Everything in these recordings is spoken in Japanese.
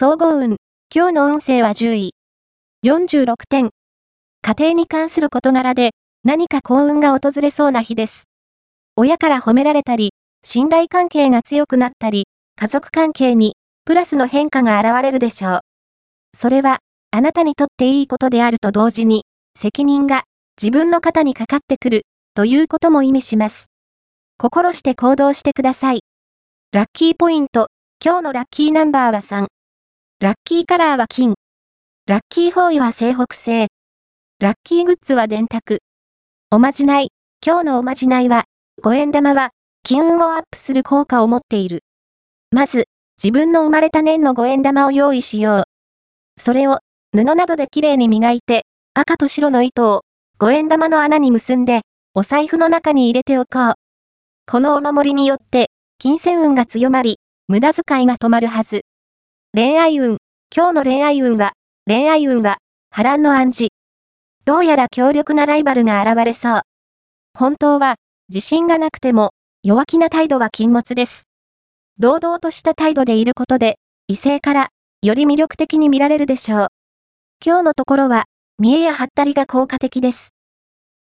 総合運。今日の運勢は10位。46点。家庭に関する事柄で何か幸運が訪れそうな日です。親から褒められたり、信頼関係が強くなったり、家族関係にプラスの変化が現れるでしょう。それは、あなたにとっていいことであると同時に、責任が自分の肩にかかってくるということも意味します。心して行動してください。ラッキーポイント。今日のラッキーナンバーは3。ラッキーカラーは金。ラッキーフォーイは西北西。ラッキーグッズは電卓。おまじない。今日のおまじないは、五円玉は、金運をアップする効果を持っている。まず、自分の生まれた年の五円玉を用意しよう。それを、布などできれいに磨いて、赤と白の糸を、五円玉の穴に結んで、お財布の中に入れておこう。このお守りによって、金銭運が強まり、無駄遣いが止まるはず。恋愛運。今日の恋愛運は、恋愛運は、波乱の暗示。どうやら強力なライバルが現れそう。本当は、自信がなくても、弱気な態度は禁物です。堂々とした態度でいることで、異性から、より魅力的に見られるでしょう。今日のところは、見えやはったりが効果的です。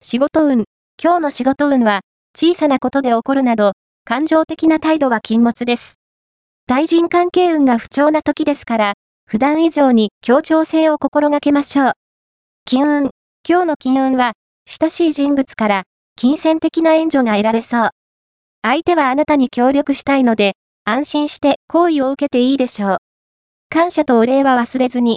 仕事運。今日の仕事運は、小さなことで起こるなど、感情的な態度は禁物です。対人関係運が不調な時ですから、普段以上に協調性を心がけましょう。金運。今日の金運は、親しい人物から金銭的な援助が得られそう。相手はあなたに協力したいので、安心して好意を受けていいでしょう。感謝とお礼は忘れずに、